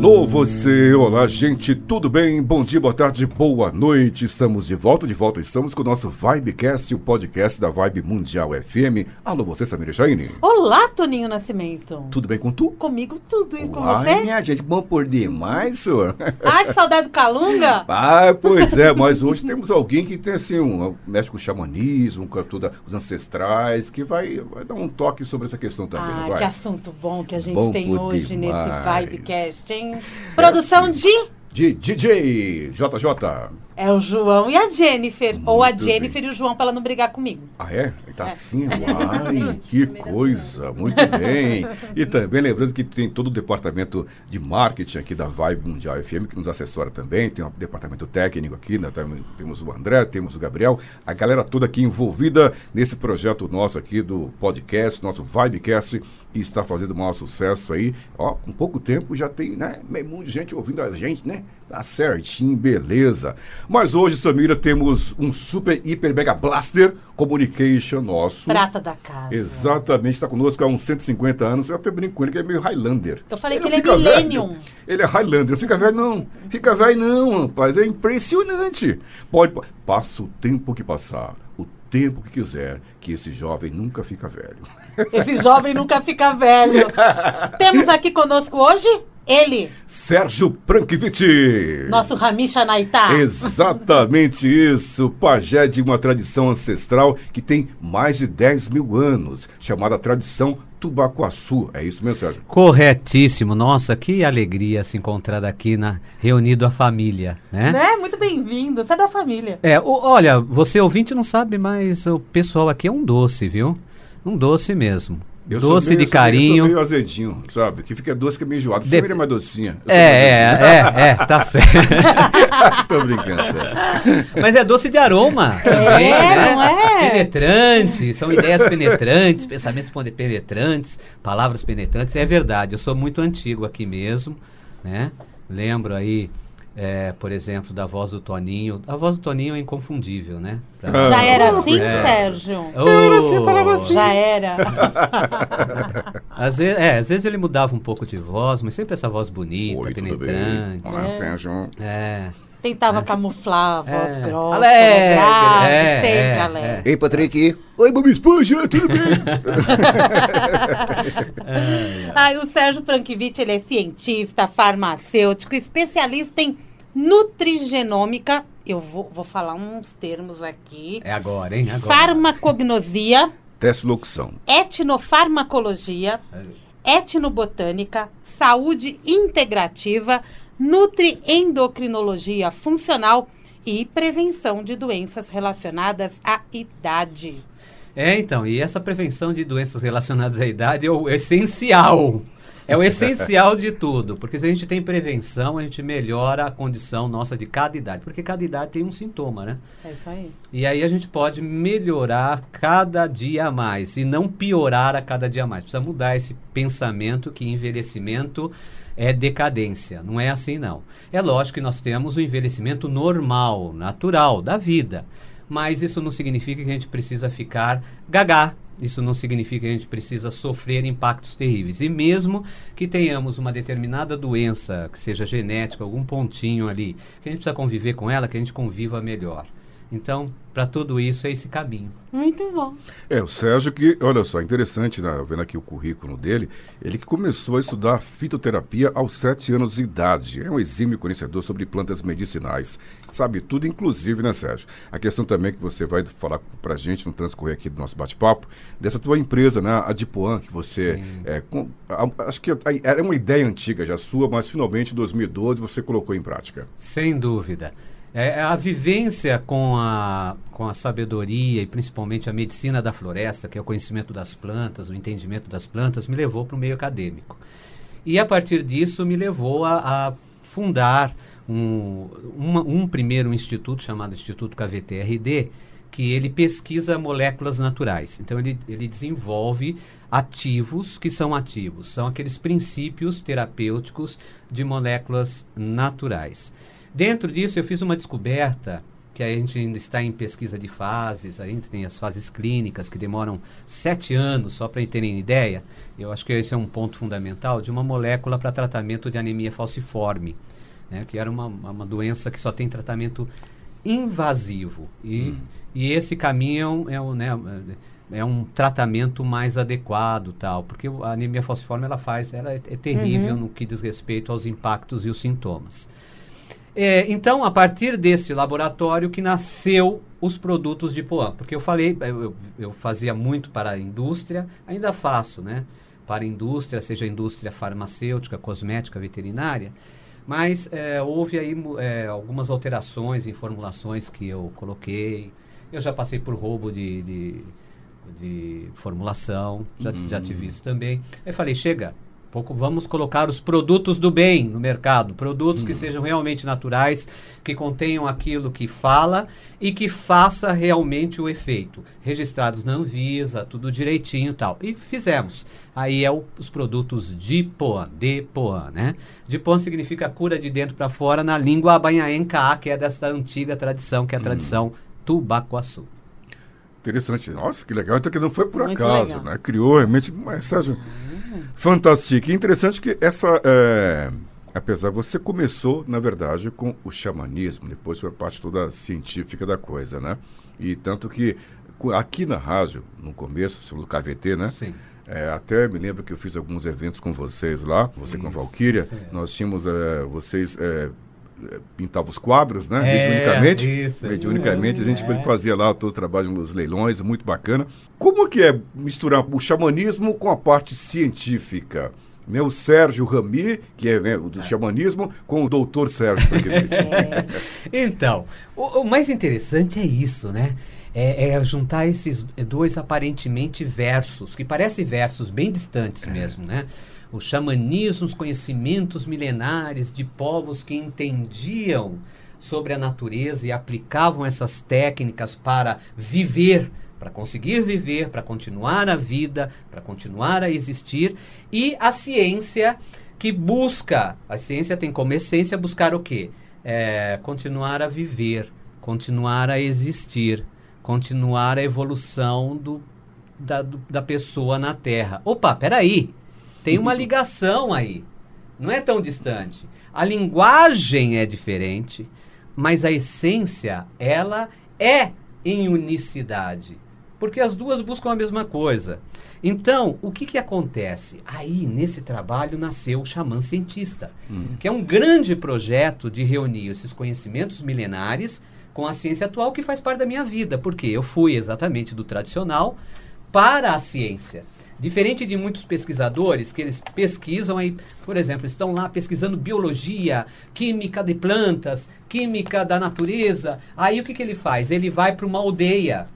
você, olá gente, tudo bem? Bom dia, boa tarde, boa noite. Estamos de volta, de volta estamos com o nosso Vibecast, o podcast da Vibe Mundial FM. Alô você, Samira Jaine. Olá, Toninho Nascimento. Tudo bem com tu? Comigo tudo, e com Uai, você? minha gente, bom por demais, senhor. Ai, que saudade do Calunga. Ah, pois é, mas hoje temos alguém que tem assim, um, mexe com o xamanismo, com toda, os ancestrais, que vai, vai dar um toque sobre essa questão também, Ah, que assunto bom que a gente Bom tem hoje demais. nesse Vibecast, hein? Produção de... De DJ JJ. É o João e a Jennifer. ou a Muito Jennifer e o João, pra ela não brigar comigo. Ah, é? Tá É. assim? Uai, que coisa. Muito bem. E também lembrando que tem todo o departamento de marketing aqui da Vibe Mundial FM que nos assessora também. Tem um departamento técnico aqui, né? Temos o André, temos o Gabriel. A galera toda aqui envolvida nesse projeto nosso aqui do podcast, nosso Vibecast, que está fazendo o maior sucesso aí. Ó, com pouco tempo já tem, né? Meio mundo de gente ouvindo a gente, né? Tá certinho, beleza. Mas hoje, Samira, temos um super, hiper, mega blaster communication nosso. Prata da casa. Exatamente, está conosco há uns 150 anos. Eu até brinco com ele que é meio Highlander. Eu falei que não ele é millennium. velho. Ele é Highlander. Não fica velho, não. Fica velho, não, rapaz. É impressionante. Pode. Passa o tempo que passar. O tempo que quiser, que esse jovem nunca fica velho. Esse jovem nunca fica velho. Temos aqui conosco hoje ele, Sérgio Prankvich. nosso Ramisha Naitá. Exatamente isso, pajé de uma tradição ancestral que tem mais de 10 mil anos, chamada tradição Tubacuaçu. É isso mesmo, Sérgio? Corretíssimo. Nossa, que alegria se encontrar aqui na reunido a família, né? Né? Muito bem-vindo. Você é da família. É, o- olha, você ouvinte não sabe, mas o pessoal aqui é um doce, viu? Um doce mesmo. Eu doce meio- de sou meio- Eu carinho. sou meio azedinho, sabe? Que fica doce que é meio enjoado. Você De- é mais docinha. É, é, é, é, tá certo. Tô brincando, Sérgio. Mas é doce de aroma também, né? não é? Penetrante, são ideias penetrantes, pensamentos penetrantes, palavras penetrantes. É verdade, eu sou muito antigo aqui mesmo, né? Lembro aí, é, por exemplo, da voz do Toninho. A voz do Toninho é inconfundível, né? Pra- Ah, Já era assim, é. Sérgio? Era assim, falava assim. Já era. Às vezes, é, às vezes ele mudava um pouco de voz, mas sempre essa voz bonita, Oi, penetrante. Olá, É. Sérgio. É. Tentava camuflar a voz É. grossa, Alegre, grave, é, sempre é, alegre. Ei, Patrick. Oi, Bob Esponja, tudo bem? Ah, o Sérgio Prankvich, ele é cientista, farmacêutico, especialista em nutrigenômica. Eu vou, vou falar uns termos aqui. É agora, hein? Agora. Farmacognosia, Teste locução. etnofarmacologia, etnobotânica, saúde integrativa, nutriendocrinologia funcional e prevenção de doenças relacionadas à idade. É, então, e essa prevenção de doenças relacionadas à idade é o essencial. É o essencial de tudo, porque se a gente tem prevenção, a gente melhora a condição nossa de cada idade, porque cada idade tem um sintoma, né? É isso aí. E aí a gente pode melhorar cada dia a mais e não piorar a cada dia mais. Precisa mudar esse pensamento que envelhecimento é decadência. Não é assim, não. É lógico que nós temos o envelhecimento normal, natural, da vida. Mas isso não significa que a gente precisa ficar gagá. Isso não significa que a gente precisa sofrer impactos terríveis. E mesmo que tenhamos uma determinada doença, que seja genética, algum pontinho ali, que a gente precisa conviver com ela, que a gente conviva melhor. Então, para tudo isso é esse caminho. Muito bom. É, o Sérgio que, olha só, interessante, né, vendo aqui o currículo dele, ele que começou a estudar fitoterapia aos sete anos de idade. É um exímio conhecedor sobre plantas medicinais. Sabe tudo, inclusive, né, Sérgio? A questão também que você vai falar pra gente no transcorrer aqui do nosso bate-papo, dessa tua empresa, né, a Dipuan, que você... É, com- a- acho que a- era uma ideia antiga já sua, mas finalmente em 2012 você colocou em prática. Sem dúvida. É, a vivência com a, com a sabedoria e principalmente a medicina da floresta, que é o conhecimento das plantas, o entendimento das plantas, me levou para o meio acadêmico. E a partir disso me levou a, a fundar um, uma, um primeiro instituto chamado Instituto KVTRD, que ele pesquisa moléculas naturais. Então ele, ele desenvolve ativos que são ativos, são aqueles princípios terapêuticos de moléculas naturais. Dentro disso eu fiz uma descoberta que a gente ainda está em pesquisa de fases, a gente tem as fases clínicas que demoram sete anos, só para terem ideia. Eu acho que esse é um ponto fundamental de uma molécula para tratamento de anemia falciforme, né, que era uma, uma doença que só tem tratamento invasivo. E, hum. e esse caminho é um, né, é um tratamento mais adequado, tal, porque a anemia falciforme ela faz, ela é, é terrível uhum. no que diz respeito aos impactos e os sintomas. É, então, a partir desse laboratório que nasceu os produtos de Poam. Porque eu falei, eu, eu, fazia muito para a indústria, ainda faço, né? Para a indústria, seja a indústria farmacêutica, cosmética, veterinária. Mas é, houve aí é, algumas alterações em formulações que eu coloquei. Eu já passei por roubo de, de, de formulação, já, uhum. já tive isso também. Aí falei, chega, pouco vamos colocar os produtos do bem no mercado, produtos hum. que sejam realmente naturais, que contenham aquilo que fala e que faça realmente o efeito. Registrados na Anvisa, tudo direitinho e tal. E fizemos. Aí é o, os produtos Dipoan, Depoan, né? Dipoan significa cura de dentro para fora na língua abanhaenca, que é dessa antiga tradição, que é a hum. tradição hum. tubacuaçu. Interessante. Nossa, que legal. Então que não foi por Muito acaso, legal. né? Criou realmente, mas Sérgio, Fantástico. Interessante que essa. É, apesar, você começou, na verdade, com o xamanismo, depois foi a parte toda científica da coisa, né? E tanto que aqui na rádio, no começo, sobre o KVT, né? Sim. É, até me lembro que eu fiz alguns eventos com vocês lá, você isso, com a Valkyria. Nós tínhamos, é, vocês é, pintava os quadros, né? É, mediunicamente. Isso, mediunicamente, isso, a gente é. fazia lá todo o trabalho nos leilões, muito bacana. Como que é misturar o xamanismo com a parte científica? Né, o Sérgio Rami, que é né, do é. xamanismo, com o doutor Sérgio é. Então, o, o, mais interessante é isso, né? É, é, juntar esses dois aparentemente versos, que parecem versos bem distantes é. mesmo, né? O xamanismo, os conhecimentos milenares de povos que entendiam sobre a natureza e aplicavam essas técnicas para viver, para conseguir viver, para continuar a vida, para continuar a existir, e a ciência que busca, a ciência tem como essência buscar o quê? É, continuar a viver, continuar a existir, continuar a evolução do, da, do, da pessoa na Terra. Opa, peraí! Tem uma ligação aí. Não é tão distante. A linguagem é diferente, mas a essência, ela é em unicidade. Porque as duas buscam a mesma coisa. Então, o que, que acontece? Aí, nesse trabalho, nasceu o Xamã Cientista, hum. que é um grande projeto de reunir esses conhecimentos milenares com a ciência atual que faz parte da minha vida. Porque eu fui exatamente do tradicional para a ciência. Diferente de muitos pesquisadores que eles pesquisam aí, por exemplo, estão lá pesquisando biologia, química de plantas, química da natureza. Aí o que, que ele faz? Ele vai para uma aldeia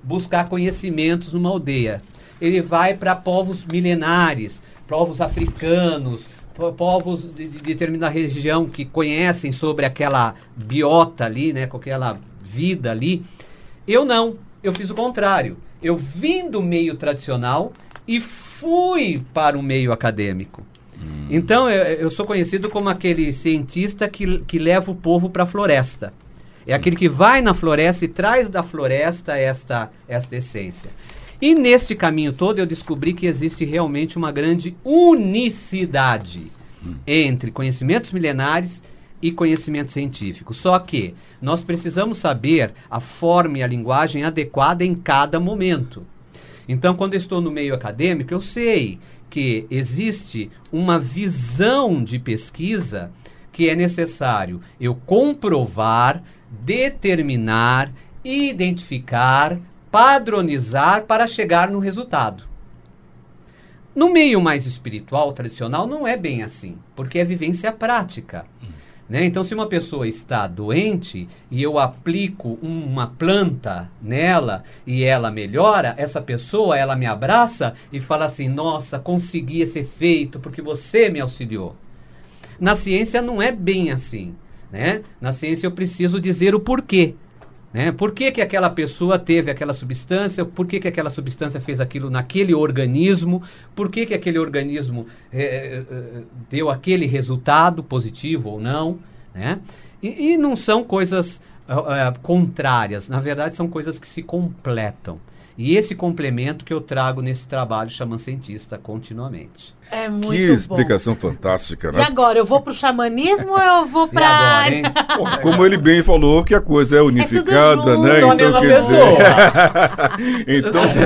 buscar conhecimentos numa aldeia. Ele vai para povos milenares, povos africanos, povos de, de, determinada região que conhecem sobre aquela biota ali, né, com aquela vida ali. Eu não, eu fiz o contrário. Eu vim do meio tradicional e fui para o meio acadêmico. Hum. Então, eu, eu, sou conhecido como aquele cientista que, que leva o povo para a floresta. É hum. aquele que vai na floresta e traz da floresta esta, esta essência. E neste caminho todo eu descobri que existe realmente uma grande unicidade hum. entre conhecimentos milenares e conhecimento científico. Só que nós precisamos saber a forma e a linguagem adequada em cada momento. Então, quando eu estou no meio acadêmico, eu sei que existe uma visão de pesquisa que é necessário eu comprovar, determinar, identificar, padronizar para chegar no resultado. No meio mais espiritual, tradicional, não é bem assim, porque é vivência prática. Né? Então, se uma pessoa está doente e eu aplico uma planta nela e ela melhora, essa pessoa ela me abraça e fala assim: Nossa, consegui esse efeito porque você me auxiliou. Na ciência não é bem assim. Né? Na ciência eu preciso dizer o porquê. Né? Por que, que aquela pessoa teve aquela substância? Por que, que aquela substância fez aquilo naquele organismo? Por que, que aquele organismo é, é, deu aquele resultado, positivo ou não? Né? E, e não são coisas é, contrárias, na verdade são coisas que se completam. E esse complemento que eu trago nesse trabalho chama cientista continuamente. É muito que bom. explicação fantástica, né? E agora, eu vou pro xamanismo ou eu vou pra. agora? Porra, Como ele bem falou, que a coisa é unificada, junto, né? só a mesma quer pessoa. então, se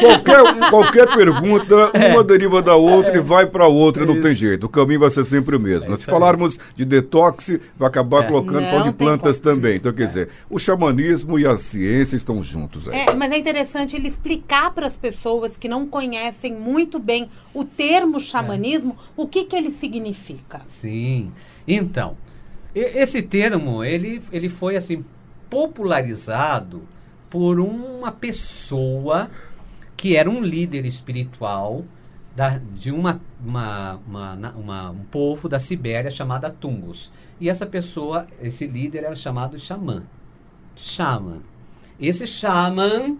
qualquer, qualquer pergunta, uma deriva da outra e vai para outra, não tem jeito. O caminho vai ser sempre o mesmo. É se falarmos de detox, vai acabar É. colocando Não falando de plantas como. também. Então, quer dizer, o xamanismo e a ciência estão juntos aí. É, mas é interessante ele explicar para as pessoas que não conhecem muito bem o termo xamanismo, o que, que ele significa. Sim. Então, esse termo, ele, ele foi assim popularizado por uma pessoa que era um líder espiritual da- de uma, uma, uma, uma- um povo da Sibéria chamada Tungus. E essa pessoa, esse líder era chamado xamã. Xamã. Esse xamã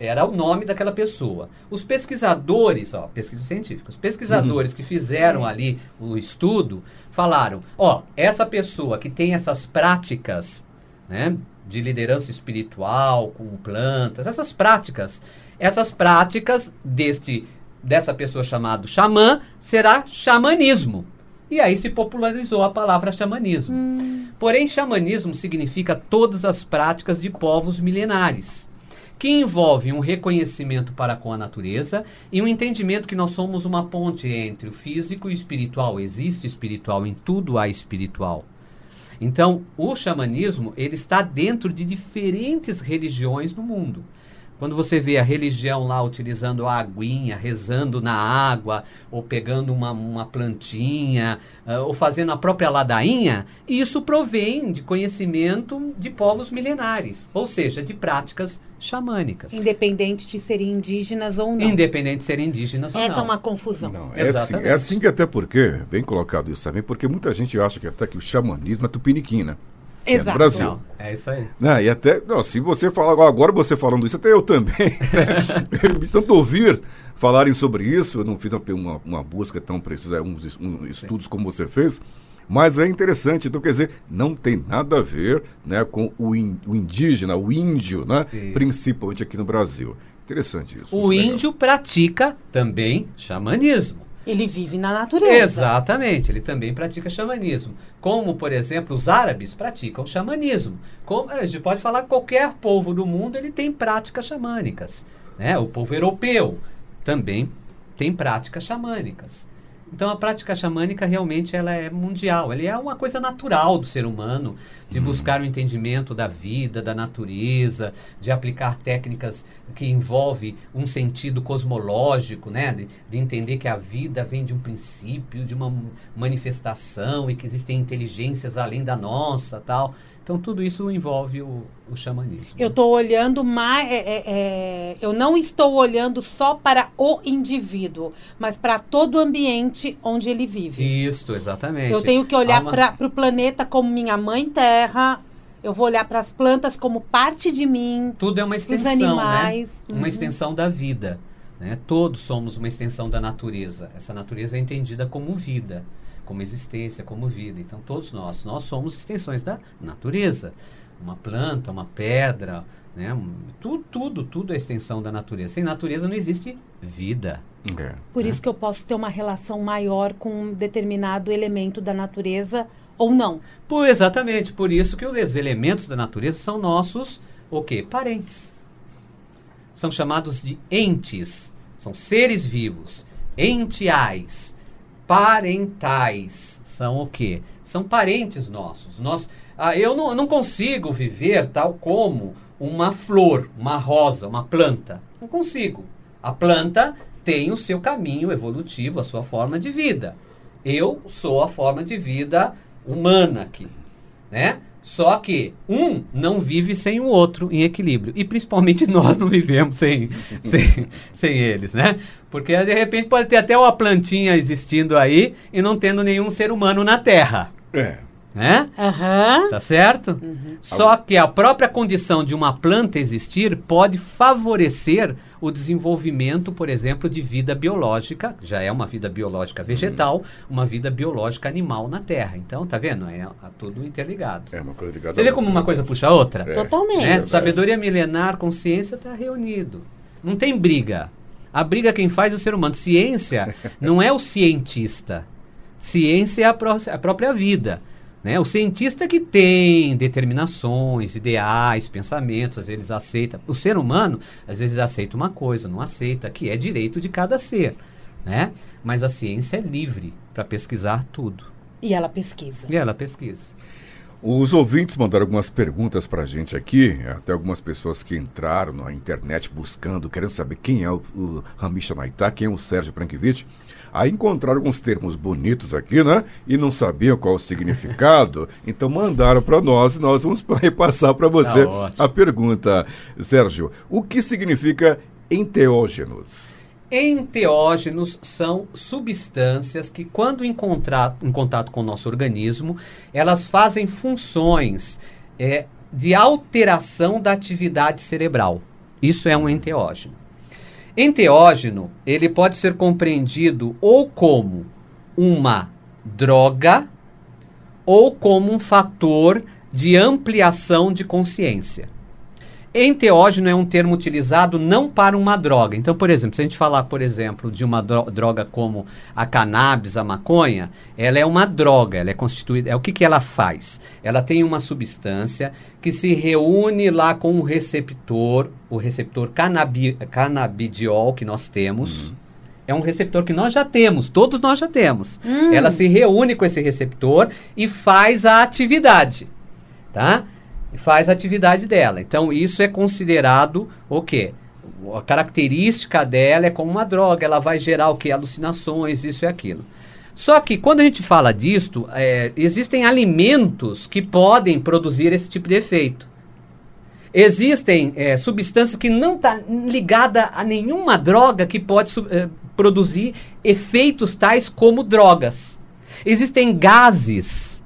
era o nome daquela pessoa. Os pesquisadores, ó, pesquisa científica, os pesquisadores que fizeram ali o estudo falaram, ó, essa pessoa que tem essas práticas, né, de liderança espiritual com plantas, essas práticas, essas práticas deste dessa pessoa chamado xamã será xamanismo. E aí se popularizou a palavra xamanismo. Porém, xamanismo significa todas as práticas de povos milenares, que envolvem um reconhecimento para com a natureza e um entendimento que nós somos uma ponte entre o físico e o espiritual. Existe espiritual, em tudo há espiritual. Então, o xamanismo, ele está dentro de diferentes religiões no mundo. Quando você vê a religião lá utilizando a aguinha, rezando na água, ou pegando uma, uma plantinha, ah, ou fazendo a própria ladainha, isso provém de conhecimento de povos milenares, ou seja, de práticas xamânicas. Independente de serem indígenas ou não. Independente de serem indígenas ou Essa não. é uma confusão. Não, é assim, Exatamente. é assim que até porque, bem colocado isso também, porque muita gente acha que até que o xamanismo é tupiniquim, né? É Exato. Brasil. Não, é isso aí. Né? E até, não, se você falar, agora você falando isso, até eu também, né? Tanto ouvir falarem sobre isso, eu não fiz uma, uma, busca tão precisa, uns es- um, estudos como você fez, mas é interessante, então quer dizer, não tem nada a ver né, com o, in- o indígena, o índio, né? Isso. Principalmente aqui no Brasil. Interessante isso. O muito legal. índio pratica também xamanismo. Ele vive na natureza. Exatamente, ele também pratica xamanismo. Como, por exemplo, os árabes praticam xamanismo. Como, a gente pode falar que qualquer povo do mundo ele tem práticas xamânicas. Né? O povo europeu também tem práticas xamânicas. Então a prática xamânica realmente ela é mundial, ela é uma coisa natural do ser humano, de buscar o entendimento da vida, da natureza, de aplicar técnicas que envolvem um sentido cosmológico, né? de, de entender que a vida vem de um princípio, de uma manifestação e que existem inteligências além da nossa, tal. Então tudo isso envolve o, o xamanismo. Eu estou olhando mais. é, é, é, eu não estou olhando só para o indivíduo, mas para todo o ambiente onde ele vive. Isso, exatamente. Eu tenho que olhar uma- para o planeta como minha mãe terra. Eu vou olhar para as plantas como parte de mim. Tudo é uma Os extensão, animais. né? Uma Uhum. extensão da vida. Né? Todos somos uma extensão da natureza. Essa natureza é entendida como vida, como existência, como vida. Então todos nós, nós somos extensões da natureza. Uma planta, uma pedra, né? Tudo, tudo, tudo é extensão da natureza. Sem natureza não existe vida. É. Por isso que eu posso ter uma relação maior com um determinado elemento da natureza ou não. Por, exatamente, por isso que os elementos da natureza são nossos, o quê? Parentes. São chamados de entes. São seres vivos. Entiais. Parentais. São o quê? São parentes nossos. Nós, ah, eu não, não consigo viver tal como uma flor, uma rosa, uma planta. Não consigo. A planta tem o seu caminho evolutivo, a sua forma de vida. Eu sou a forma de vida humana aqui, né? Só que um não vive sem o outro em equilíbrio. E principalmente nós não vivemos sem, sem, sem eles, né? Porque de repente pode ter até uma plantinha existindo aí e não tendo nenhum ser humano na Terra. É. né? Aham. Tá certo? Só que a própria condição de uma planta existir pode favorecer o desenvolvimento, por exemplo, de vida biológica, já é uma vida biológica vegetal, uma vida biológica animal na Terra. Então, tá vendo? É, é tudo interligado. É uma coisa ligada Você vê como uma coisa puxa a outra? É. Totalmente. Né? Sabedoria milenar, consciência está reunido. Não tem briga. A briga quem faz é o ser humano. Ciência não é o cientista. Ciência é a, pró- a própria vida. Né? O cientista que tem determinações, ideais, pensamentos, às vezes aceita. O ser humano, às vezes aceita uma coisa, não aceita, que é direito de cada ser. Né? Mas a ciência é livre para pesquisar tudo. E ela pesquisa. E ela pesquisa. Os ouvintes mandaram algumas perguntas pra gente aqui, até algumas pessoas que entraram na internet buscando, querendo saber quem é o, o Ramisha Maitá, quem é o Sérgio Prankvich. Aí encontraram alguns termos bonitos aqui, né? E não sabiam qual o significado, então mandaram para nós e nós vamos repassar para você Tá a pergunta. Sérgio, o que significa enteógenos? Enteógenos são substâncias que, quando em, em contato com o nosso organismo, elas fazem funções é, de alteração da atividade cerebral. Isso é um enteógeno. Enteógeno, ele pode ser compreendido ou como uma droga ou como um fator de ampliação de consciência. Enteógeno é um termo utilizado não para uma droga. Então, por exemplo, se a gente falar, por exemplo, de uma dro- droga como a cannabis, a maconha, ela é uma droga, ela é constituída. É o que, que ela faz? Ela tem uma substância que se reúne lá com o receptor, o receptor canabi, canabidiol que nós temos. É um receptor que nós já temos, todos nós já temos. Ela se reúne com esse receptor e faz a atividade, tá? E faz a atividade dela. Então isso é considerado o quê? A característica dela é como uma droga, ela vai gerar o quê? Alucinações, isso e aquilo. Só que quando a gente fala disto, é, existem alimentos que podem produzir esse tipo de efeito. Existem é, substâncias que não estão ligadas a nenhuma droga que pode é, produzir efeitos tais como drogas. Existem gases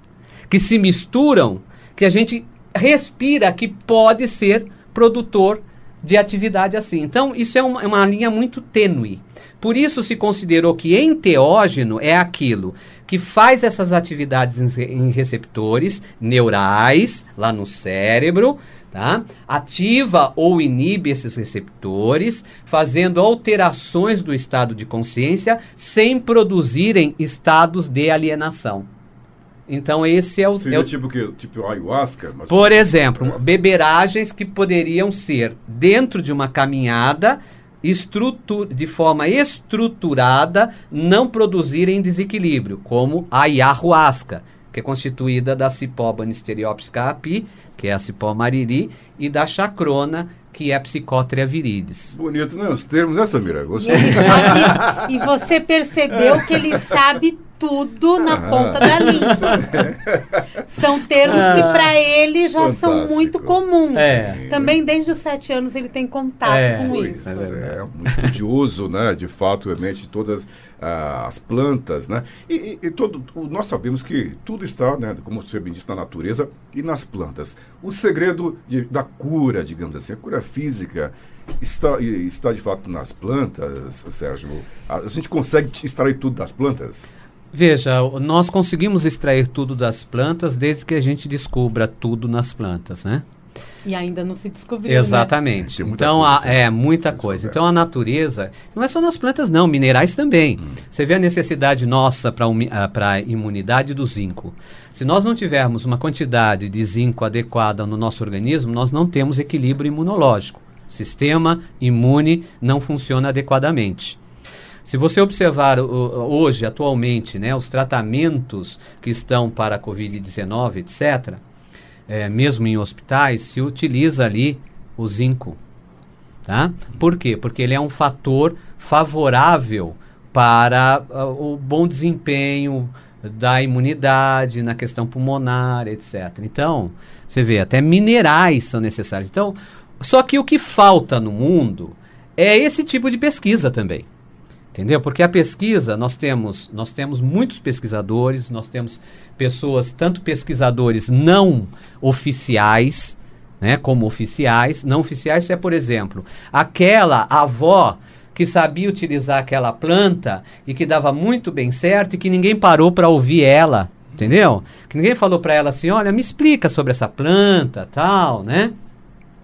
que se misturam, que a gente respira, que pode ser produtor de atividade assim. Então, isso é uma, é uma linha muito tênue. Por isso se considerou que enteógeno é aquilo que faz essas atividades em, em receptores neurais lá no cérebro, tá? Ativa ou inibe esses receptores, fazendo alterações do estado de consciência sem produzirem estados de alienação. Então esse é o, Seria é o tipo que tipo ayahuasca? Mas... por exemplo, beberagens que poderiam ser dentro de uma caminhada estrutu- de forma estruturada, não produzirem desequilíbrio, como a ayahuasca, que é constituída da cipó Banisteriopsis caapi, que é a cipó mariri, e da chacrona, que é a Psychotria viridis. Bonito, né? Os termos, né, Samira? E, Gostou? ele sabe- e você percebeu que ele sabe tudo na ponta da língua. São termos que para ele já são Fantástico. muito comuns. É. Também desde os sete anos ele tem contato É. com Pois isso. é, muito estudioso, né? De fato, realmente, todas ah, as plantas, né? E, e- e todo, o- nós sabemos que tudo está, né? Como você bem disse, na natureza e nas plantas. O segredo de- da cura, digamos assim, a cura física, está, está de fato nas plantas, Sérgio? A, a gente consegue extrair tudo das plantas? Veja, nós conseguimos extrair tudo das plantas desde que a gente descubra tudo nas plantas, né? E ainda não se descobriu. né? Exatamente. Muita Então, coisa, a- é muita coisa. Então, a natureza, não é só nas plantas, não, minerais também. Você vê a necessidade nossa para a imunidade do zinco. Se nós não tivermos uma quantidade de zinco adequada no nosso organismo, nós não temos equilíbrio imunológico. Sistema imune não funciona adequadamente. Se você observar hoje, atualmente, né, os tratamentos que estão para a Covid-19, etc., é, mesmo em hospitais, se utiliza ali o zinco. Tá? Por quê? Porque ele é um fator favorável para ah, o bom desempenho da imunidade na questão pulmonar, etc. Então, você vê, até minerais são necessários. Então, só que o que falta no mundo é esse tipo de pesquisa também. Entendeu? Porque a pesquisa, nós temos, nós temos muitos pesquisadores, nós temos pessoas, tanto pesquisadores não oficiais, né, como oficiais. Não oficiais é, por exemplo, aquela avó que sabia utilizar aquela planta e que dava muito bem certo e que ninguém parou para ouvir ela, entendeu? Que ninguém falou para ela assim, olha, me explica sobre essa planta, tal, né?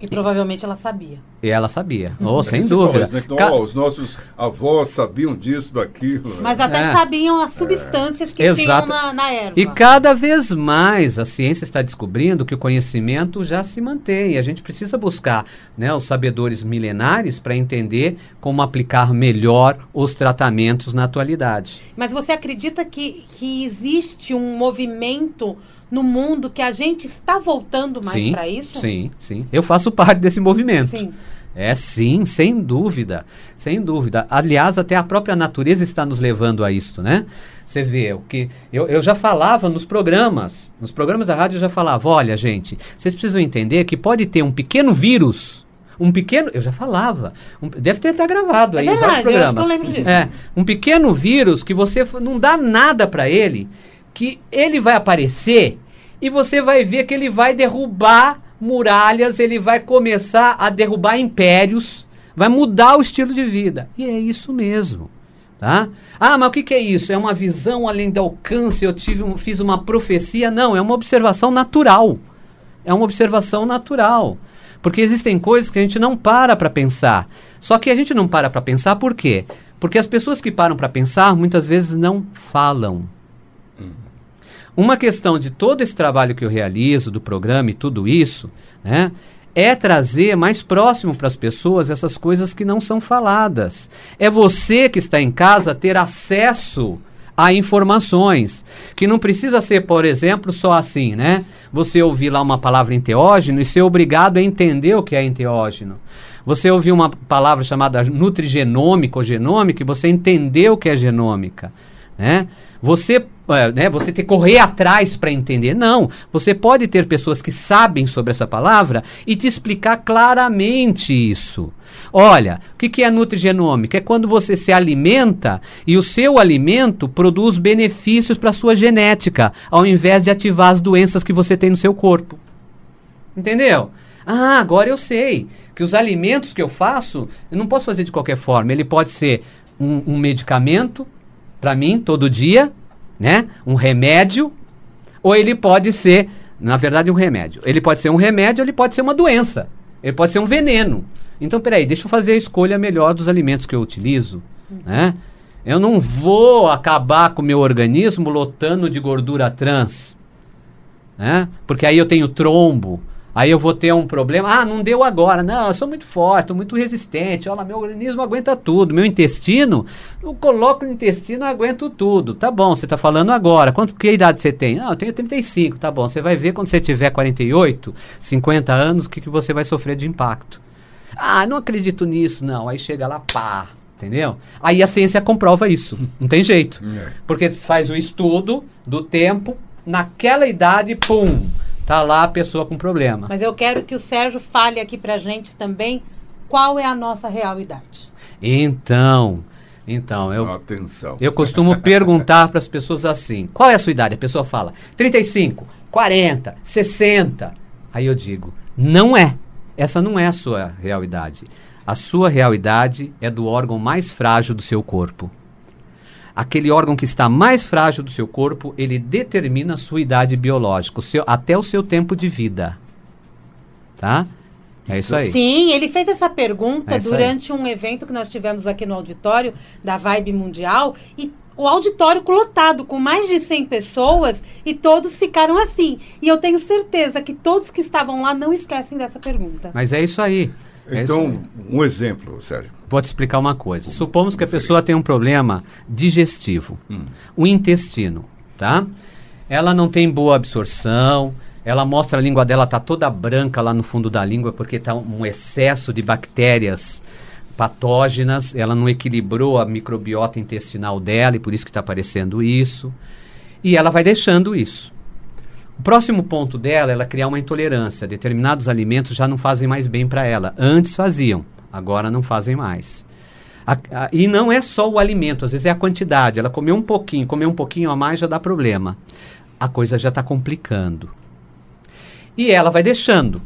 E provavelmente ela sabia. E ela sabia, Hum. oh, É sem dúvida. isso, né? Ca- ó, os nossos avós sabiam disso, daquilo. Mas até É. sabiam as substâncias que Exato. tinham na, na erva. E cada vez mais a ciência está descobrindo que o conhecimento já se mantém. A gente precisa buscar né, os sabedores milenares para entender como aplicar melhor os tratamentos na atualidade. Mas você acredita que, que existe um movimento no mundo que a gente está voltando mais para isso? sim, sim. Eu faço parte desse movimento. Sim. É sim, sem dúvida, sem dúvida. Aliás, até a própria natureza está nos levando a isto, né? Você vê o que eu, eu já falava nos programas, nos programas da rádio eu já falava, olha gente, vocês precisam entender que pode ter um pequeno vírus, um pequeno, eu já falava, um- deve ter até gravado É aí em vários verdade, eu acho que programas. eu lembro disso. É, um pequeno vírus que você não dá nada para ele, que ele vai aparecer e você vai ver que ele vai derrubar muralhas, ele vai começar a derrubar impérios, vai mudar o estilo de vida. E é isso mesmo. Tá? Ah, mas o que, que é isso? É uma visão além do alcance? Eu tive um- fiz uma profecia? Não, é uma observação natural. É uma observação natural. Porque existem coisas que a gente não para para pensar. Só que a gente não para para pensar por quê? Porque as pessoas que param para pensar muitas vezes não falam. Uma questão de todo esse trabalho que eu realizo, do programa e tudo isso, né, é trazer mais próximo para as pessoas essas coisas que não são faladas. É você que está em casa ter acesso a informações. Que não precisa ser, por exemplo, só assim, né? Você ouvir lá uma palavra enteógeno e ser obrigado a entender o que é enteógeno. Você ouvir uma palavra chamada nutrigenômica ou genômica e você entender o que é genômica. Né? Você, né, você ter que correr atrás para entender. Não. Você pode ter pessoas que sabem sobre essa palavra e te explicar claramente isso. Olha, o que, que é nutrigenômica? É quando você se alimenta e o seu alimento produz benefícios para a sua genética, ao invés de ativar as doenças que você tem no seu corpo. Entendeu? Ah, agora eu sei que os alimentos que eu faço, eu não posso fazer de qualquer forma. Ele pode ser um, um medicamento para mim todo dia, né? Um remédio, ou ele pode ser, na verdade, um remédio. Ele pode ser um remédio, ou ele pode ser uma doença. Ele pode ser um veneno. Então, peraí, deixa eu fazer a escolha melhor dos alimentos que eu utilizo, né? Eu não vou acabar com o meu organismo lotando de gordura trans, né? Porque aí eu tenho trombo, aí eu vou ter um problema. Ah, não deu agora. Não, eu sou muito forte, muito resistente. Olha, meu organismo aguenta tudo. Meu intestino, eu coloco no intestino, aguento tudo. Tá bom, você tá falando agora. Quanto que idade você tem? Ah, eu tenho 35, tá bom. Você vai ver quando você tiver 48, 50 anos, o que, que você vai sofrer de impacto. Ah, não acredito nisso, não. Aí chega lá, pá, entendeu? Aí a ciência comprova isso. Não tem jeito. É. Porque faz o estudo do tempo, naquela idade, pum, tá lá a pessoa com problema. Mas eu quero que o Sérgio fale aqui pra gente também qual é a nossa real idade. Então, então, eu, Atenção. eu costumo perguntar para as pessoas assim: qual é a sua idade? A pessoa fala 35, 40, 60. Aí eu digo: não é. Essa não é a sua real idade. A sua real idade é do órgão mais frágil do seu corpo. Aquele órgão que está mais frágil do seu corpo, ele determina a sua idade biológica, o seu, até o seu tempo de vida. Tá? É isso aí. Sim, ele fez essa pergunta É durante um evento que nós tivemos aqui no auditório da Vibe Mundial e o auditório lotado com mais de 100 pessoas e todos ficaram assim. E eu tenho certeza que todos que estavam lá não esquecem dessa pergunta. Mas é isso aí. É. Então, um exemplo, Sérgio. Vou te explicar uma coisa. Supomos que a pessoa tem um problema digestivo, Hum. o intestino, tá? Ela não tem boa absorção, ela mostra a língua dela tá toda branca lá no fundo da língua porque tá um excesso de bactérias patógenas, ela não equilibrou a microbiota intestinal dela e por isso que está aparecendo isso. E ela vai deixando isso. O próximo ponto dela é ela criar uma intolerância. Determinados alimentos já não fazem mais bem para ela. Antes faziam, agora não fazem mais. A, a, e não é só o alimento, às vezes é a quantidade. Ela comeu um pouquinho, comeu um pouquinho a mais já dá problema. A coisa já está complicando. E ela vai deixando.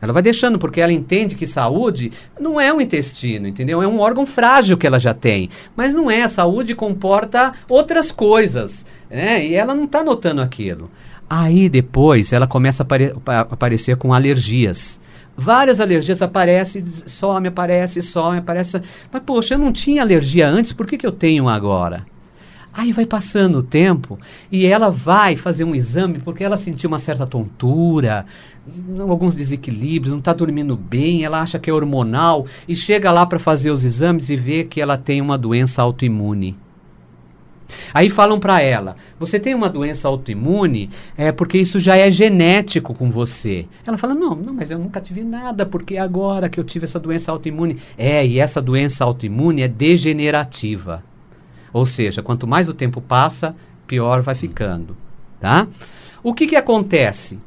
Ela vai deixando, porque ela entende que saúde não é um intestino, entendeu? É um órgão frágil que ela já tem. Mas não é, saúde comporta outras coisas. Né? E ela não está notando aquilo. Aí depois ela começa a, apare a aparecer com alergias. Várias alergias aparecem, some, aparece, some, aparece. Mas, poxa, eu não tinha alergia antes, por que, que eu tenho agora? Aí vai passando o tempo e ela vai fazer um exame porque ela sentiu uma certa tontura, alguns desequilíbrios, não está dormindo bem, ela acha que é hormonal e chega lá para fazer os exames e vê que ela tem uma doença autoimune. Aí falam para ela: você tem uma doença autoimune é porque isso já é genético com você. Ela fala: não, não, mas eu nunca tive nada porque é agora que eu tive essa doença autoimune. É, e essa doença autoimune é degenerativa. Ou seja, quanto mais o tempo passa, pior vai ficando, tá? O que que acontece?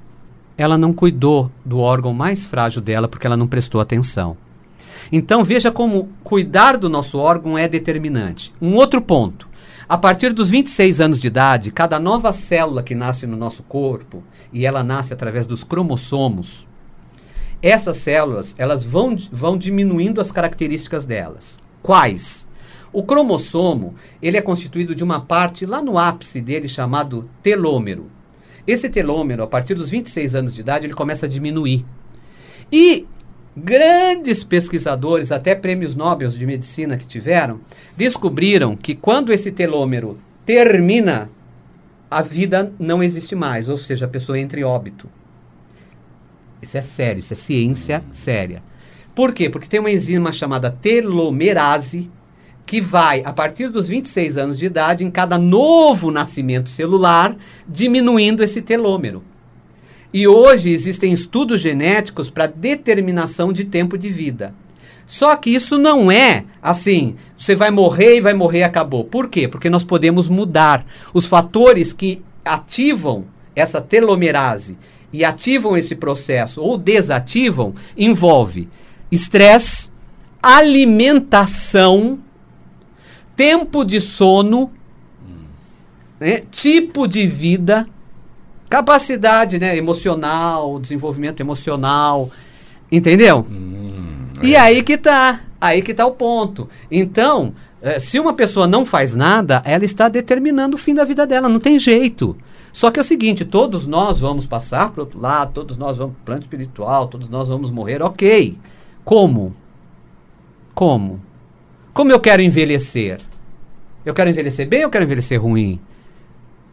Ela não cuidou do órgão mais frágil dela porque ela não prestou atenção. Então veja como cuidar do nosso órgão é determinante. Um outro ponto. A partir dos 26 anos de idade, cada nova célula que nasce no nosso corpo, e ela nasce através dos cromossomos, essas células elas vão, vão diminuindo as características delas. Quais? O cromossomo, ele é constituído de uma parte lá no ápice dele chamado telômero. Esse telômero, a partir dos 26 anos de idade, ele começa a diminuir. E grandes pesquisadores, até prêmios Nobel de medicina que tiveram, descobriram que quando esse telômero termina, a vida não existe mais, ou seja, a pessoa entra em óbito. Isso é sério, isso é ciência séria. Por quê? Porque tem uma enzima chamada telomerase, que vai, a partir dos 26 anos de idade, em cada novo nascimento celular, diminuindo esse telômero. E hoje existem estudos genéticos para determinação de tempo de vida. Só que isso não é assim, você vai morrer e vai morrer e acabou. Por quê? Porque nós podemos mudar os fatores que ativam essa telomerase e ativam esse processo ou desativam, envolve estresse, alimentação, tempo de sono, né, tipo de vida, capacidade né, emocional, desenvolvimento emocional, entendeu? Hum, é. E aí que tá, aí que tá o ponto. Então, eh, se uma pessoa não faz nada, ela está determinando o fim da vida dela, não tem jeito. Só que é o seguinte, todos nós vamos passar para outro lado, todos nós vamos para o plano espiritual, todos nós vamos morrer, ok. Como? Como? Como eu quero envelhecer? Eu quero envelhecer bem ou eu quero envelhecer ruim?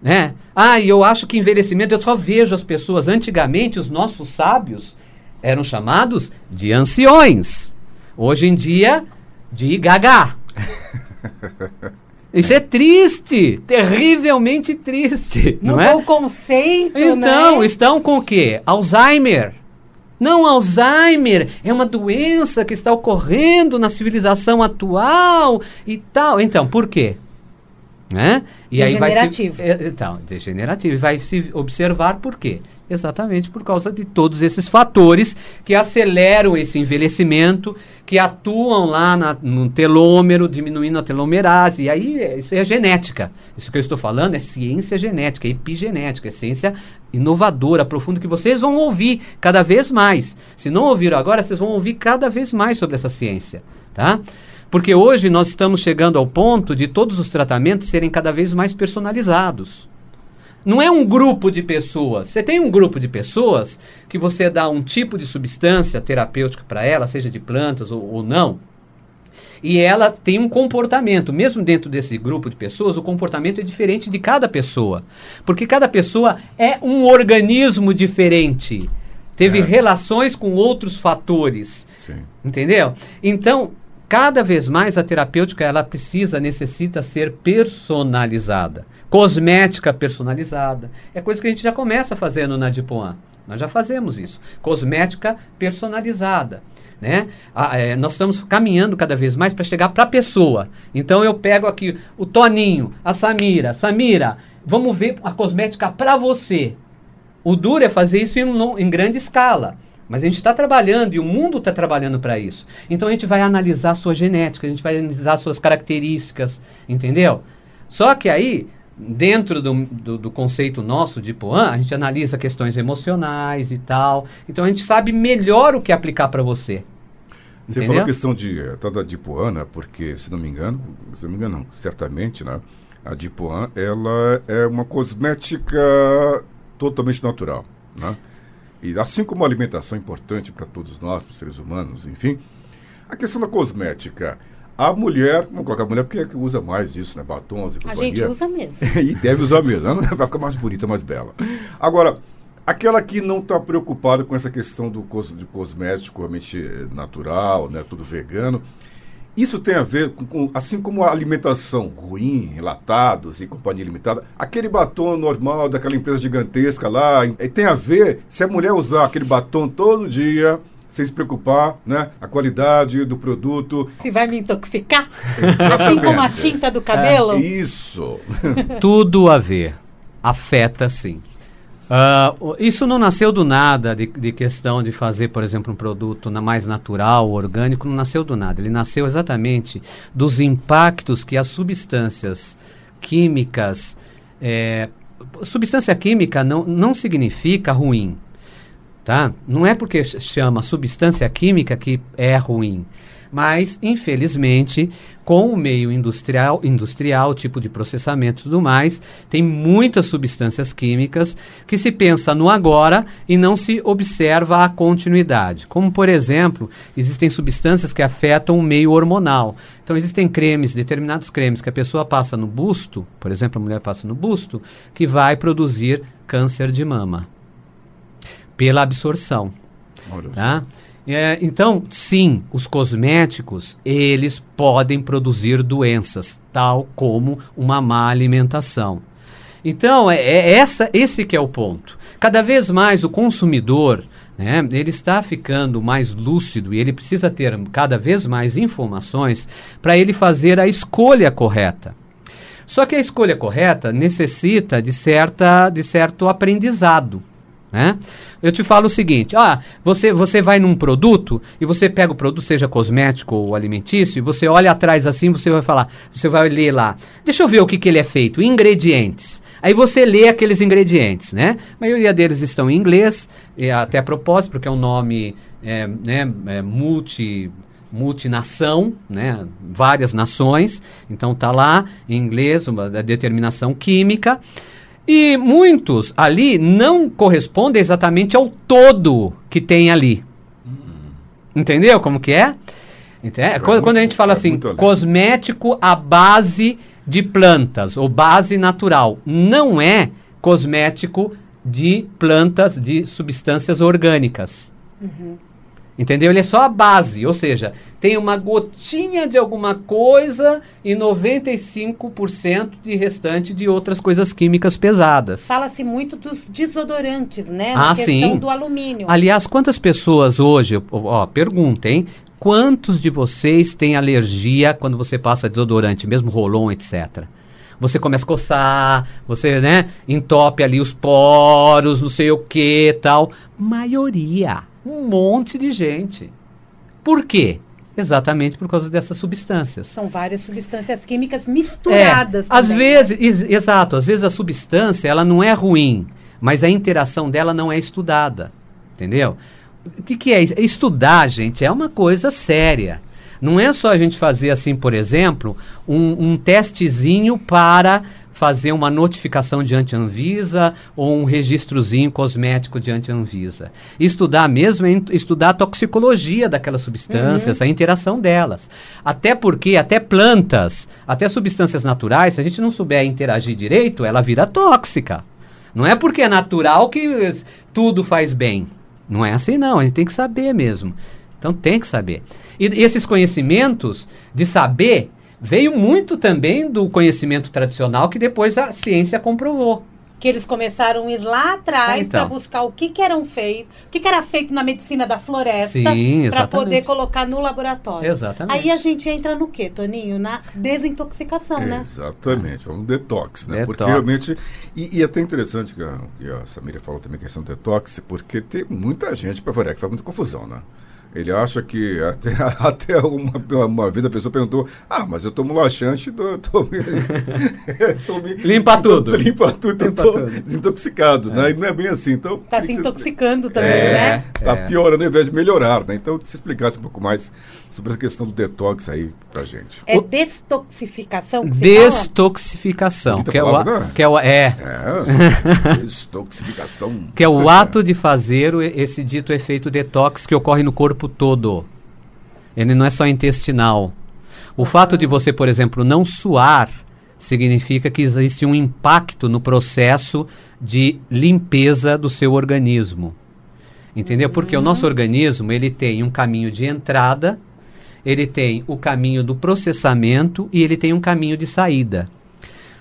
Né? Ah, e eu acho que envelhecimento, eu só vejo as pessoas. Antigamente, os nossos sábios eram chamados de anciões. Hoje em dia, de gaga. Isso é triste, terrivelmente triste, não Mudou é? o conceito, Então, né? estão com o quê? Alzheimer. Não, Alzheimer é uma doença que está ocorrendo na civilização atual e tal. Então, por quê? Né? E aí vai se, é, então, degenerativo. E vai se observar por quê? Exatamente por causa de todos esses fatores que aceleram esse envelhecimento, que atuam lá na, no telômero, diminuindo a telomerase. E aí, é, isso é genética. Isso que eu estou falando é ciência genética, é epigenética, é ciência inovadora, profunda, que vocês vão ouvir cada vez mais. Se não ouviram agora, vocês vão ouvir cada vez mais sobre essa ciência. Tá? Porque hoje nós estamos chegando ao ponto de todos os tratamentos serem cada vez mais personalizados. Não é um grupo de pessoas. Você tem um grupo de pessoas que você dá um tipo de substância terapêutica para ela, seja de plantas ou, ou não, e ela tem um comportamento. Mesmo dentro desse grupo de pessoas, o comportamento é diferente de cada pessoa. Porque cada pessoa é um organismo diferente. Teve é. relações com outros fatores. Sim. Entendeu? Então, cada vez mais a terapêutica ela precisa, necessita ser personalizada. Cosmética personalizada. É coisa que a gente já começa fazendo na Dipoan. Nós já fazemos isso. Cosmética personalizada. Né? É, nós estamos caminhando cada vez mais para chegar para a pessoa. Então eu pego aqui o Toninho, a Samira. Samira, vamos ver a cosmética para você. O duro é fazer isso em, em grande escala. Mas a gente está trabalhando e o mundo está trabalhando para isso. Então a gente vai analisar a sua genética, a gente vai analisar suas características, entendeu? Só que aí, dentro do, do, do conceito nosso de Poan, a gente analisa questões emocionais e tal. Então a gente sabe melhor o que aplicar para você. Você Entendeu? falou a questão de eh, tal da Dipoana, porque, se não me engano, se não me engano, não, certamente, né? A Dipoan, ela é uma cosmética totalmente natural, né? E assim como a alimentação é importante para todos nós, para os seres humanos, enfim, a questão da cosmética, a mulher, vamos colocar a mulher porque é que usa mais disso, né? Batons e A companhia. gente usa mesmo. e deve usar mesmo, né? vai ficar mais bonita, mais bela. Agora, aquela que não está preocupada com essa questão do cos, de cosmético realmente natural, né? Tudo vegano. Isso tem a ver com, com- assim como a alimentação ruim, enlatados e companhia limitada, aquele batom normal daquela empresa gigantesca lá, eh, tem a ver se a mulher usar aquele batom todo dia, sem se preocupar, né? A qualidade do produto. Se vai me intoxicar? Assim Exatamente. como a tinta do cabelo? Isso. Tudo a ver. Afeta sim. O- isso não nasceu do nada, de, de questão de fazer, por exemplo, um produto na- mais natural, orgânico, não nasceu do nada. Ele nasceu exatamente dos impactos que as substâncias químicas. eh, substância química não, não significa ruim. Tá? Não é porque ch- chama substância química que é ruim. Mas, infelizmente, com o meio industrial, industrial, tipo de processamento e tudo mais, tem muitas substâncias químicas que se pensa no agora e não se observa a continuidade. Como, por exemplo, existem substâncias que afetam o meio hormonal. Então, existem cremes, determinados cremes que a pessoa passa no busto, por exemplo, a mulher passa no busto, que vai produzir câncer de mama pela absorção. Olha. Tá? É, então, sim, os cosméticos, eles podem produzir doenças, tal como uma má alimentação. Então, é, é essa, esse que é o ponto. Cada vez mais o consumidor, né, ele está ficando mais lúcido e ele precisa ter cada vez mais informações para ele fazer a escolha correta. Só que a escolha correta necessita de, certa, de certo aprendizado. Né? Eu te falo o seguinte: ah, você, você vai num produto e você pega o produto, seja cosmético ou alimentício, e você olha atrás assim, você vai falar, você vai ler lá, deixa eu ver o que, que ele é feito, ingredientes. Aí você lê aqueles ingredientes, né? A maioria deles estão em inglês, até a propósito, porque é um nome é, né, é, multi multinação, né, várias nações, então tá lá em inglês uma determinação química e muitos ali não correspondem exatamente ao todo que tem ali. Entendeu como que é? Entende? Quando, muito- quando a gente fala é assim, cosmético à base de plantas ou base natural, não é cosmético de plantas, de substâncias orgânicas. Entendeu? Ele é só a base, ou seja, tem uma gotinha de alguma coisa e 95% de restante de outras coisas químicas pesadas. Fala-se muito dos desodorantes, né? Ah, Na questão sim. do alumínio. Aliás, quantas pessoas hoje, ó, pergunta, hein? Quantos de vocês têm alergia quando você passa desodorante, mesmo rolon, etc? Você começa a coçar, você, né, entope ali os poros, não sei o que, tal. Maioria, um monte de gente. Por quê? Exatamente por causa dessas substâncias. São várias substâncias químicas misturadas. É, às também, vezes, ex- exato, às vezes a substância ela não é ruim, mas a interação dela não é estudada, entendeu? O que, que é isso? Estudar, gente, é uma coisa séria. Não é só a gente fazer assim, por exemplo, um, um testezinho para fazer uma notificação diante Anvisa ou um registrozinho cosmético diante Anvisa. Estudar mesmo é estudar a toxicologia daquelas substâncias, a interação delas. Até porque, até plantas, até substâncias naturais, se a gente não souber interagir direito, ela vira tóxica. Não é porque é natural que tudo faz bem. Não é assim, não. A gente tem que saber mesmo. Então tem que saber. E esses conhecimentos de saber veio muito também do conhecimento tradicional que depois a ciência comprovou. que eles começaram a ir lá atrás Então. para buscar o que, que eram feito, o que, que era feito na medicina da floresta para poder colocar no laboratório. Exatamente. Aí a gente entra no quê, Toninho? Na desintoxicação, né? Exatamente, vamos detox, né? Porque Detox. realmente. E, e é até interessante que a, que a Samira falou também a questão do detox, porque tem muita gente para variar que faz muita confusão, né? Ele acha que até, até uma, uma vez a pessoa perguntou: Ah, mas eu tomo laxante, tô, eu tô me, tô me- Limpa tudo. Limpa tudo, Limpa eu tô tudo. desintoxicado, né? E não é bem assim. Então, Tá se intoxicando também, É. né? Tá É. piorando ao invés de melhorar, né? Então, se explicasse um pouco mais sobre a questão do detox aí pra gente. É O- destoxificação que? Destoxificação, que é, o, a- né? que é o é, É, destoxificação. que é o ato de fazer o- esse dito efeito detox que ocorre no corpo todo. Ele não é só intestinal. O fato de você, por exemplo, não suar significa que existe um impacto no processo de limpeza do seu organismo. Entendeu? Porque o nosso organismo, ele tem um caminho de entrada, ele tem o caminho do processamento e ele tem um caminho de saída.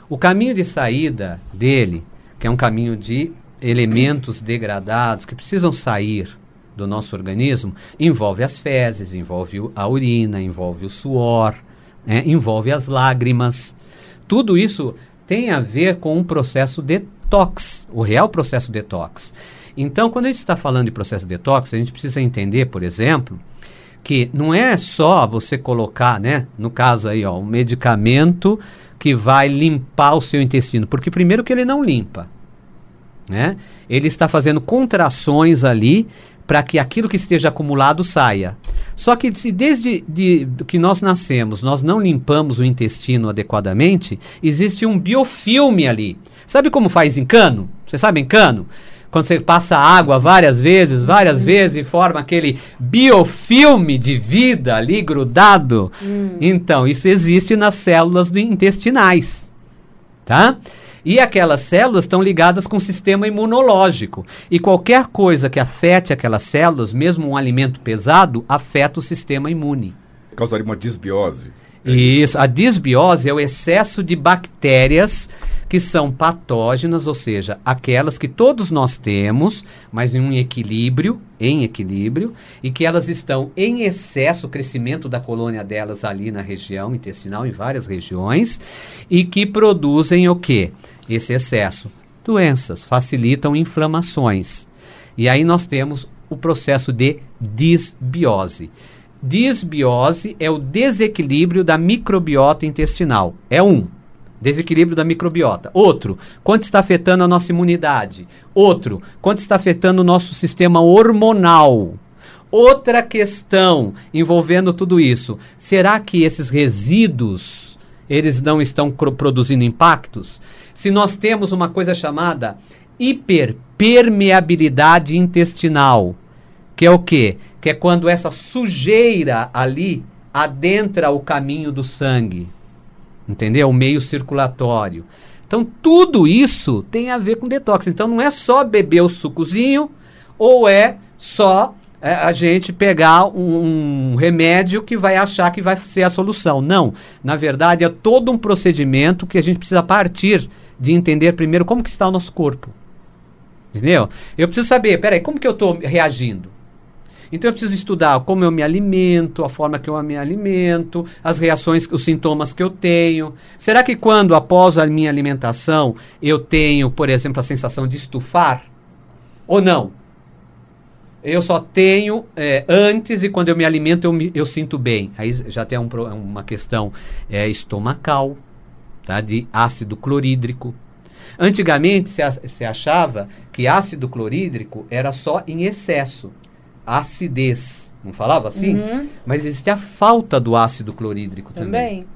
O caminho de saída dele, que é um caminho de elementos degradados que precisam sair do nosso organismo, envolve as fezes, envolve a urina, envolve o suor, né, envolve as lágrimas. Tudo isso tem a ver com um processo detox, o real processo detox. Então, quando a gente está falando de processo detox, a gente precisa entender, por exemplo, que não é só você colocar, né, no caso aí, ó, um medicamento que vai limpar o seu intestino, porque primeiro que ele não limpa, né? Ele está fazendo contrações ali para que aquilo que esteja acumulado saia. Só que se desde de, que nós nascemos nós não limpamos o intestino adequadamente, existe um biofilme ali. Sabe como faz em cano? Você sabe em cano? Quando você passa água várias vezes, várias vezes e forma aquele biofilme de vida ali grudado. Então, isso existe nas células intestinais tá? E aquelas células estão ligadas com o sistema imunológico. E qualquer coisa que afete aquelas células, mesmo um alimento pesado, afeta o sistema imune. Causaria uma disbiose. Isso, a disbiose é o excesso de bactérias que são patógenas, ou seja, aquelas que todos nós temos, mas em um equilíbrio, em equilíbrio, e que elas estão em excesso, o crescimento da colônia delas ali na região intestinal, em várias regiões, e que produzem o quê? Esse excesso. Doenças, facilitam inflamações. E aí nós temos o processo de disbiose. Disbiose é o desequilíbrio da microbiota intestinal. É um. Desequilíbrio da microbiota. Outro, quanto está afetando a nossa imunidade. Outro, quanto está afetando o nosso sistema hormonal. Outra questão envolvendo tudo isso. Será que esses resíduos eles não estão produzindo impactos? Se nós temos uma coisa chamada hiperpermeabilidade intestinal, que é o quê? Que é quando essa sujeira ali adentra o caminho do sangue. Entendeu? O meio circulatório. Então, tudo isso tem a ver com detox. Então, não é só beber o sucozinho ou é só é, a gente pegar um, um remédio que vai achar que vai ser a solução. Não. Na verdade, é todo um procedimento que a gente precisa partir de entender primeiro como que está o nosso corpo. Entendeu? Eu preciso saber, peraí, como que eu estou reagindo? Então eu preciso estudar como eu me alimento, a forma que eu me alimento, as reações, os sintomas que eu tenho. Será que quando após a minha alimentação eu tenho, por exemplo, a sensação de estufar? Ou não? Eu só tenho é, antes e quando eu me alimento eu, me- eu sinto bem. Aí já tem um uma questão é, estomacal, tá? de ácido clorídrico. Antigamente se, se achava que ácido clorídrico era só em excesso, acidez. Não falava assim? Uhum, Mas existe a falta do ácido clorídrico também. também.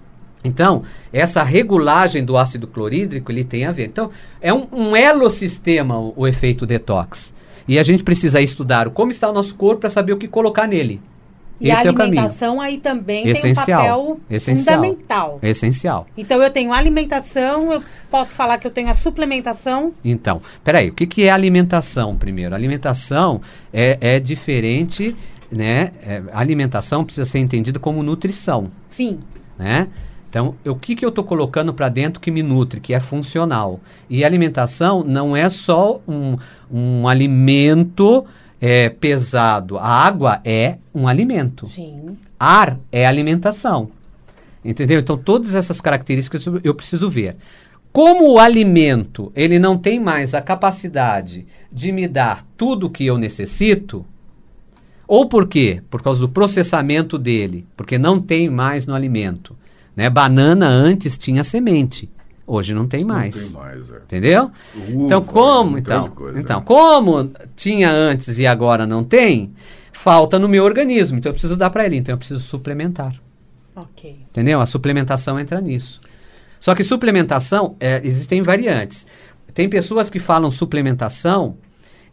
Então, essa regulagem do ácido clorídrico, ele tem a ver. Então, é um, um elossistema o, o efeito detox. E a gente precisa estudar como está o nosso corpo para saber o que colocar nele. E Esse a é caminho. alimentação aí também Essencial. tem um papel Essencial. fundamental. É essencial. Então eu tenho alimentação, eu posso falar que eu tenho a suplementação. Então, peraí, o que, que é alimentação primeiro? Alimentação é, é diferente, né? É, alimentação precisa ser entendida como nutrição. Sim. né? Então, o que, que eu estou colocando para dentro que me nutre, que é funcional? E alimentação não é só um, um alimento é, pesado. A água é um alimento. Sim. Ar é alimentação. Entendeu? Então, todas essas características eu- preciso ver. Como o alimento ele não tem mais a capacidade de me dar tudo o que eu necessito, ou por quê? Por causa do processamento dele, porque não tem mais no alimento. Né? Banana antes tinha semente, hoje não tem mais. Não tem mais, é. Entendeu? Uva, então, como, então, coisa, então, né? como tinha antes e agora não tem, falta no meu organismo. Então eu preciso dar para ele, então eu preciso suplementar. Ok. Entendeu? A suplementação entra nisso. Só que suplementação, é, existem variantes. Tem pessoas que falam suplementação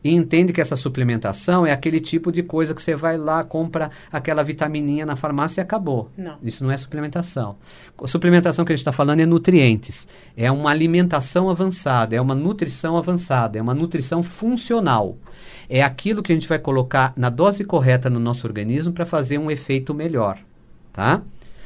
e entendem que essa suplementação é aquele tipo de coisa que você vai lá, compra aquela vitamininha na farmácia e acabou. Não. Isso não é suplementação. A suplementação que a gente está falando é nutrientes. É uma alimentação avançada, é uma nutrição avançada, é uma nutrição funcional. É aquilo que a gente vai colocar na dose correta no nosso organismo para fazer um efeito melhor. Tá?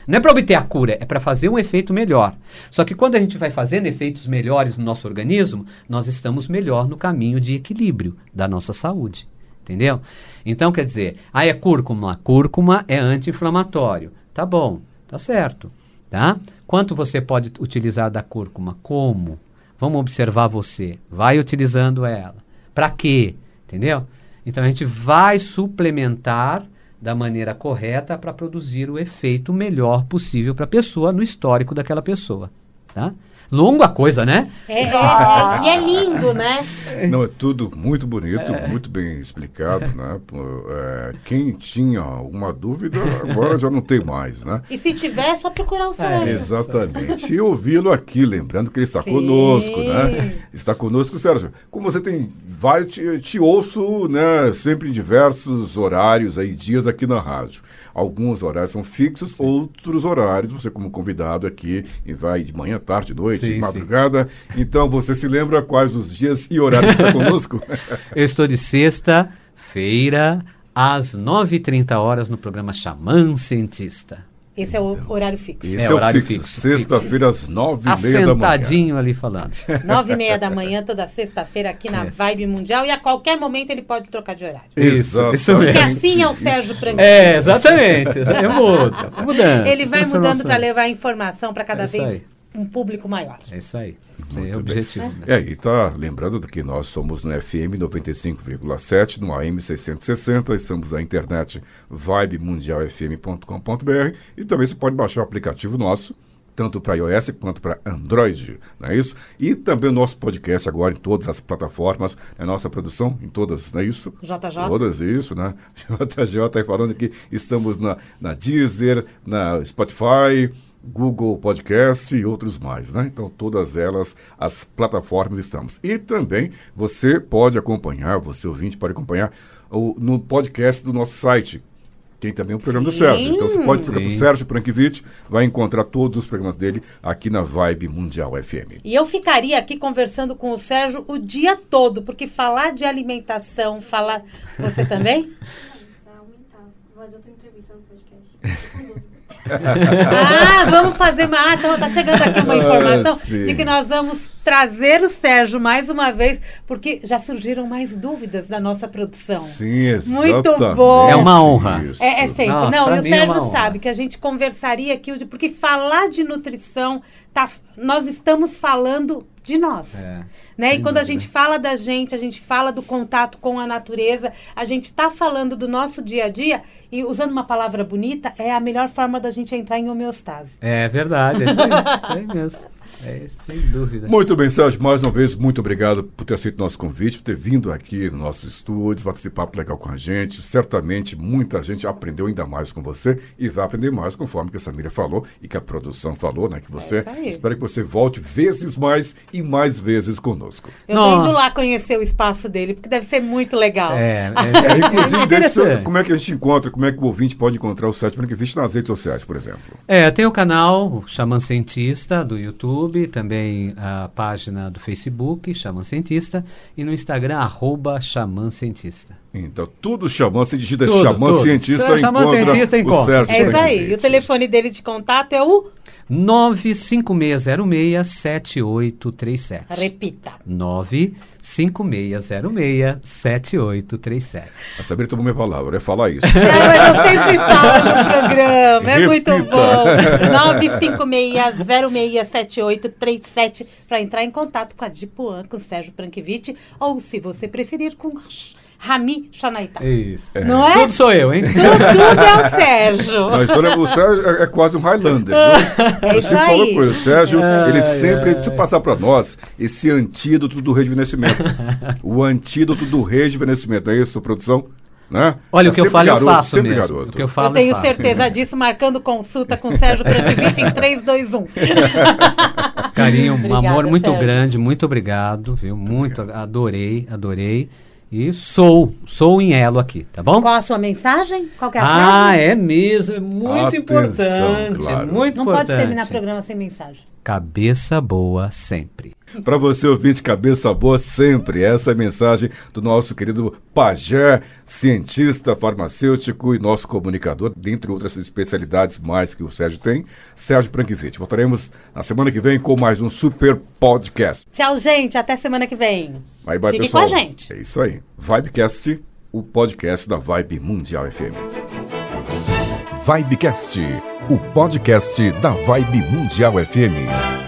Não é para obter a cura, é para fazer um efeito melhor. Só que quando a gente vai fazendo efeitos melhores no nosso organismo, nós estamos melhor no caminho de equilíbrio da nossa saúde. Entendeu? Então, quer dizer, ah, é cúrcuma. Cúrcuma é anti-inflamatório. Tá bom, tá certo. Tá? Quanto você pode utilizar da cúrcuma? Como? Vamos observar você. Vai utilizando ela. Para quê? Entendeu? Então a gente vai suplementar da maneira correta para produzir o efeito melhor possível para a pessoa no histórico daquela pessoa. Tá? Longo a coisa, né? É, é, é, e é lindo, né? Não, é tudo muito bonito, muito bem explicado, né? É, quem tinha alguma dúvida, agora já não tem mais, né? E se tiver, é só procurar o Sérgio. Exatamente. E ouvi-lo aqui, lembrando que ele está Sim. conosco, né? Está conosco, Sérgio. Como você tem vários, te, te ouço, né? Sempre em diversos horários aí, dias aqui na rádio. Alguns horários são fixos, outros horários, você como convidado aqui, e vai de manhã, tarde, noite, Sim, sim. madrugada. Então, você se lembra quais os dias e horários que está conosco? Eu estou de sexta-feira, às 9h30 horas, no programa Xamã Cientista. Esse é o horário fixo. Esse É, é, o horário fixo. fixo, Sexta-feira, às nove e meia da manhã. Assentadinho ali falando. Nove e meia da manhã, toda sexta-feira, aqui na Isso. Vibe Mundial. E a qualquer momento ele pode trocar de horário. Isso, isso Porque mesmo. assim é o Sérgio Pranguinho. É, exatamente. É muda. tá mudando. Ele vai mudando para levar informação para cada É vez. Um público maior. É isso aí. É o objetivo. né? É, e tá lembrando que nós somos no FM 95,7, no AM 660, estamos na internet vibemundialfm.com.br e também você pode baixar o aplicativo nosso, tanto para iOS quanto para Android, não é isso? E também o nosso podcast agora em todas as plataformas, é nossa produção em todas, não é isso? JJ. Todas, isso, né? JJ tá aí falando que estamos na, na Deezer, na Spotify, Google Podcast e outros mais, né? Então, todas elas, as plataformas estamos. E também você pode acompanhar, você ouvinte pode acompanhar o, no podcast do nosso site. Tem também o programa Sim. do Sérgio. Então, você pode procurar o. Sérgio Prankvich, vai encontrar todos os programas dele aqui na Vibe Mundial FM. E eu ficaria aqui conversando com o Sérgio o dia todo, porque falar de alimentação, falar. Você também? Vai aumentar. Vou fazer outra entrevista no podcast. Ah, vamos fazer uma. Ah, então tá chegando aqui uma informação Ah, de que nós vamos trazer o Sérgio mais uma vez, porque já surgiram mais dúvidas da nossa produção. Sim, Muito exatamente. bom. É uma honra. Isso. É, é sempre. Nossa, não, e o é Sérgio honra. sabe que a gente conversaria aqui, hoje, porque falar de nutrição, tá, nós estamos falando de nós. É, Né? E quando a dúvida. gente fala da gente, a gente fala do contato com a natureza, a gente está falando do nosso dia a dia, e usando uma palavra bonita, é a melhor forma da gente entrar em homeostase. É verdade, é isso aí, isso aí mesmo. É isso, sem dúvida. Muito bem, Sérgio, mais uma vez, muito obrigado por ter aceito nosso convite, por ter vindo aqui nos nossos estúdios, participar legal com a gente. Certamente muita gente aprendeu ainda mais com você e vai aprender mais conforme que a Samira falou e que a produção falou, né? Que você. isso aí. espero que você volte vezes mais e mais vezes conosco. Eu tô indo Nossa. lá conhecer o espaço dele, porque deve ser muito legal. É, É, inclusive, deixa seu- interessante. como é que a gente encontra, como é que o ouvinte pode encontrar o Sérgio Branquevich nas redes sociais, por exemplo. É, tem o canal o Xamã Cientista do YouTube, também a página do Facebook, Xamã Cientista, e no Instagram, arroba Xamã Cientista. Então, tudo xamã, se digita Tudo, xamã tudo. cientista, Xamã encontra cientista o encontra. Sérgio É isso aí. E o telefone dele de contato é o 95606-7837. Repita. 95606-7837. A Sabrina tomou minha palavra, é falar isso. É, mas eu sempre falo no programa, é muito Repita. bom. 956067837 para entrar em contato com a Dipuan, com o Sérgio Prankiewicz, ou se você preferir, com Rami Chanaitá. Isso. Não é? Tudo sou eu, hein? Tudo, tudo é o Sérgio. Não, a história, o Sérgio é, é quase um Highlander. viu? É Eu isso aí. ele, o Sérgio, ele sempre ai. passar para nós esse antídoto do rejuvenescimento. o antídoto do rejuvenescimento, é isso, produção? Né? Olha, É o que eu falo eu garoto, faço sempre mesmo. garoto. O que eu falo Eu tenho eu faço. certeza disso, marcando consulta com o Sérgio Prankiewicz em 3, 2, 1. Carinho, um Obrigada, amor muito Sérgio. grande, muito obrigado, viu? Muito, adorei, adorei. E sou, sou em elo aqui, tá bom? Qual a sua mensagem? Qual que é a Ah, frase? é mesmo, é muito Atenção, importante, claro. muito Não importante. pode terminar o programa sem mensagem. Cabeça boa sempre. Para você ouvinte cabeça boa sempre, essa é a mensagem do nosso querido pajé, cientista farmacêutico e nosso comunicador, dentre outras especialidades mais que o Sérgio tem, Sérgio Prankiewicz. Voltaremos na semana que vem com mais um super podcast. Tchau, gente. Até semana que vem. Bye, bye, Fique pessoal. com a gente. É isso aí. Vibecast, o podcast da Vibe Mundial FM. Vibecast, o podcast da Vibe Mundial FM.